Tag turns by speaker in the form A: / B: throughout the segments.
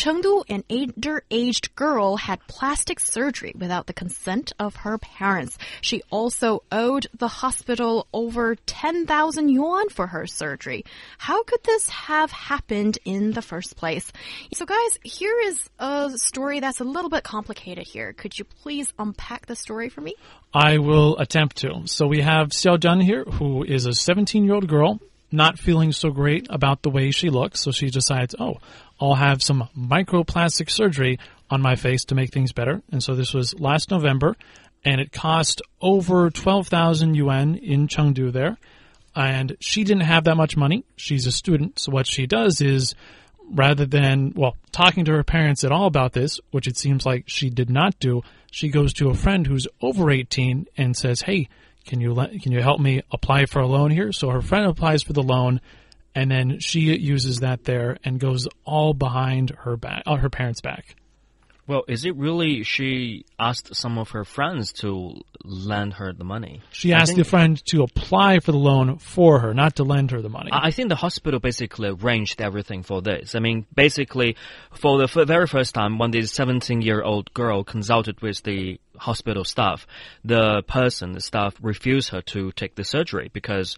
A: Chengdu, an underage girl had plastic surgery without the consent of her parents. She also owed the hospital over 10,000 yuan for her surgery. How could this have happened in the first place? So guys, here is a story that's a little bit complicated here. Could you please unpack the story for me?
B: I will attempt to. So we have Xiao Dun here, who is a 17 year old girl not feeling so great about the way she looks, so she decides, oh, I'll have some microplastic surgery on my face to make things better. And so this was last November, and it cost over 12,000 yuan in Chengdu there. And she didn't have that much money. She's a student, so what she does is rather than, well, talking to her parents at all about this, which it seems like she did not do, she goes to a friend who's over 18 and says, Hey, can you let, can you help me apply for a loan here? So her friend applies for the loan, and then she uses that there and goes all behind her back, uh, her parents' back.
C: Well, is it really she asked some of her friends to lend her the money?
B: She asked the friend to apply for the loan for her, not to lend her the money.
C: I think the hospital basically arranged everything for this. I mean, basically, for the very first time, when this 17 year old girl consulted with the hospital staff, the person, the staff, refused her to take the surgery because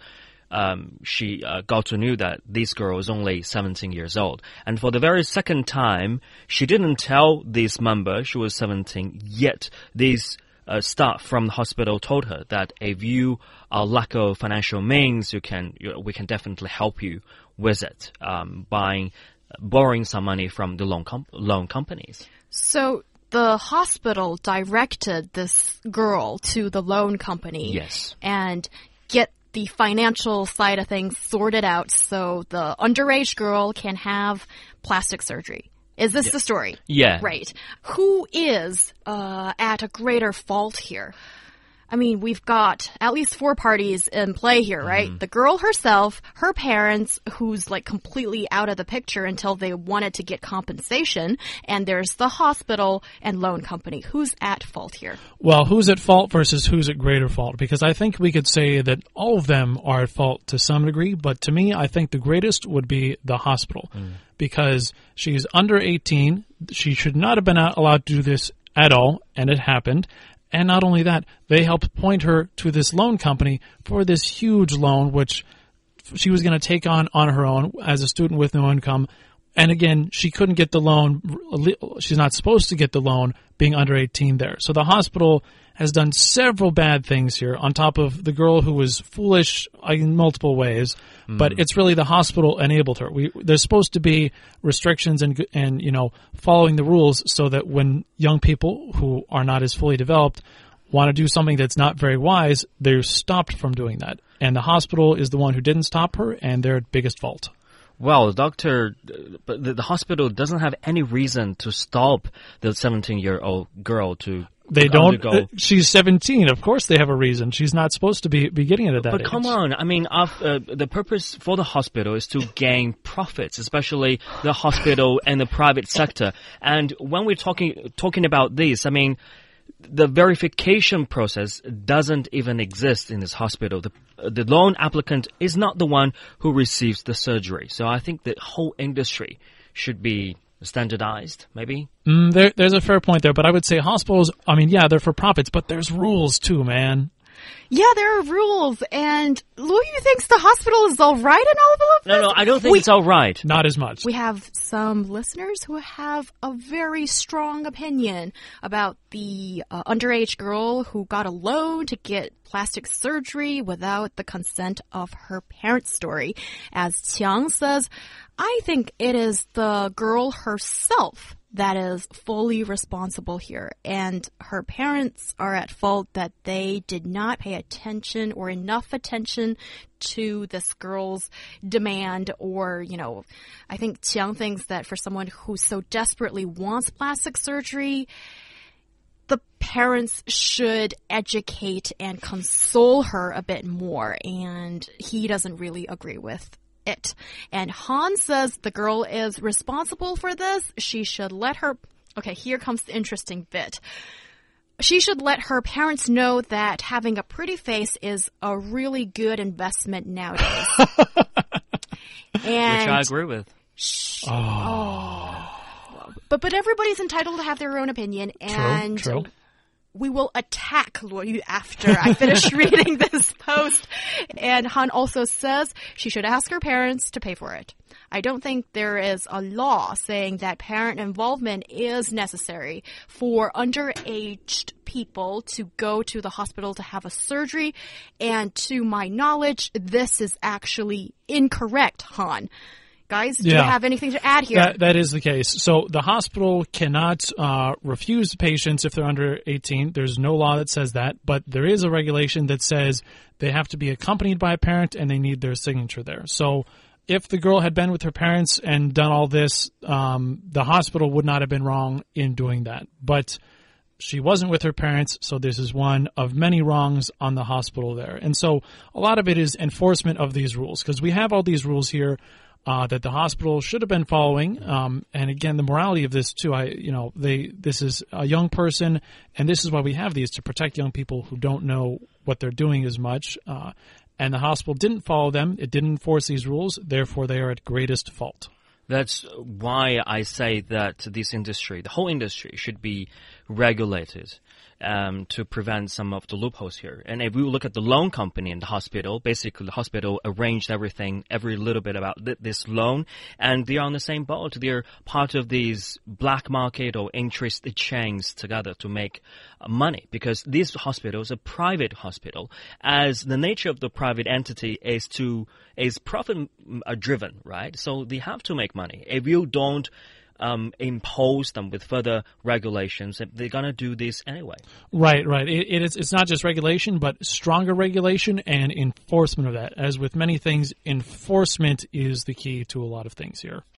C: um, she uh, got to know that this girl was only 17 years old. And for the very second time, she didn't tell this member she was 17, yet this uh, staff from the hospital told her that if you are lack of financial means, you can, you, we can definitely help you with it, um, buying, borrowing some money from the loan, loan companies.
A: So the hospital directed this girl to the loan company.
C: Yes.
A: And get the financial side of things sorted out so the underage girl can have plastic surgery. Is this
C: yeah.
A: the story?
C: Yeah.
A: Right. Who is uh, at a greater fault here? I mean, we've got at least four parties in play here, right? Mm -hmm. The girl herself, her parents, who's like completely out of the picture until they wanted to get compensation, and there's the hospital and loan company. Who's at fault here?
B: Well, who's at fault versus who's at greater fault? Because I think we could say that all of them are at fault to some degree, but to me, I think the greatest would be the hospital. Mm. Because she's under 18, she should not have been allowed to do this at all, and it happened. And not only that, they helped point her to this loan company for this huge loan, which she was going to take on on her own as a student with no income. And again, she couldn't get the loan. She's not supposed to get the loan being under 18 there. So the hospital has done several bad things here on top of the girl who was foolish in multiple ways. Mm. But it's really the hospital enabled her. We, there's supposed to be restrictions and, and, you know, following the rules so that when young people who are not as fully developed want to do something that's not very wise, they're stopped from doing that. And the hospital is the one who didn't stop her and they're biggest fault.
C: Well, the doctor, the, the, hospital doesn't have any reason to stop the 17 year old girl to
B: they don't. Uh, she's 17. Of course, they have a reason. She's not supposed to be, be getting it at that
C: But
B: age.
C: come on. I mean, uh, the purpose for the hospital is to gain profits, especially the hospital and the private sector. And when we're talking talking about this, I mean, the verification process doesn't even exist in this hospital. The, the loan applicant is not the one who receives the surgery. So I think the whole industry should be standardized, maybe?
B: Mm, there, there's a fair point there, but I would say hospitals, I mean, yeah, they're for profits, but there's rules too, man.
A: Yeah, there are rules, and Louis thinks the hospital is all right in all of this.
C: No, no, I don't think we, it's all right.
B: Not as much.
A: We have some listeners who have a very strong opinion about the uh, underage girl who got a loan to get plastic surgery without the consent of her parents' story. As Qiang says, I think it is the girl herself that is fully responsible here. And her parents are at fault that they did not pay attention or enough attention to this girl's demand or, you know, I think Qiang thinks that for someone who so desperately wants plastic surgery, the parents should educate and console her a bit more, and he doesn't really agree with it. And Han says the girl is responsible for this. She should let her. Okay, here comes the interesting bit. She should let her parents know that having a pretty face is a really good investment nowadays. and
C: Which I agree with.
A: Oh. oh. But but everybody's entitled to have their own opinion, and
B: true.
A: we will attack Luo Yu after I finish reading this post. And Han also says she should ask her parents to pay for it. I don't think there is a law saying that parent involvement is necessary for underaged people to go to the hospital to have a surgery. And to my knowledge, this is actually incorrect, Han. Guys, do you have anything to add here?
B: That, that is the case. So the hospital cannot uh, refuse patients if they're under 18. There's no law that says that, but there is a regulation that says they have to be accompanied by a parent and they need their signature there. So if the girl had been with her parents and done all this, um, the hospital would not have been wrong in doing that. But she wasn't with her parents, so this is one of many wrongs on the hospital there. And so a lot of it is enforcement of these rules because we have all these rules here uh, that the hospital should have been following. Um, and again, the morality of this too, I you know they this is a young person, and this is why we have these to protect young people who don't know what they're doing as much. Uh, and the hospital didn't follow them; it didn't enforce these rules. Therefore, they are at greatest fault.
C: That's why I say that this industry, the whole industry, should be regulated um, to prevent some of the loopholes here. And if we look at the loan company and the hospital, basically the hospital arranged everything, every little bit about th this loan, and they're on the same boat. They're part of these black market or interest chains together to make money because these hospitals are private hospital. As the nature of the private entity is to is profit mm, driven, right? So they have to make money. If you don't um, impose them with further regulations, they're gonna do this anyway.
B: Right, right. It, it is. It's not just regulation, but stronger regulation and enforcement of that. As with many things, enforcement is the key to a lot of things here.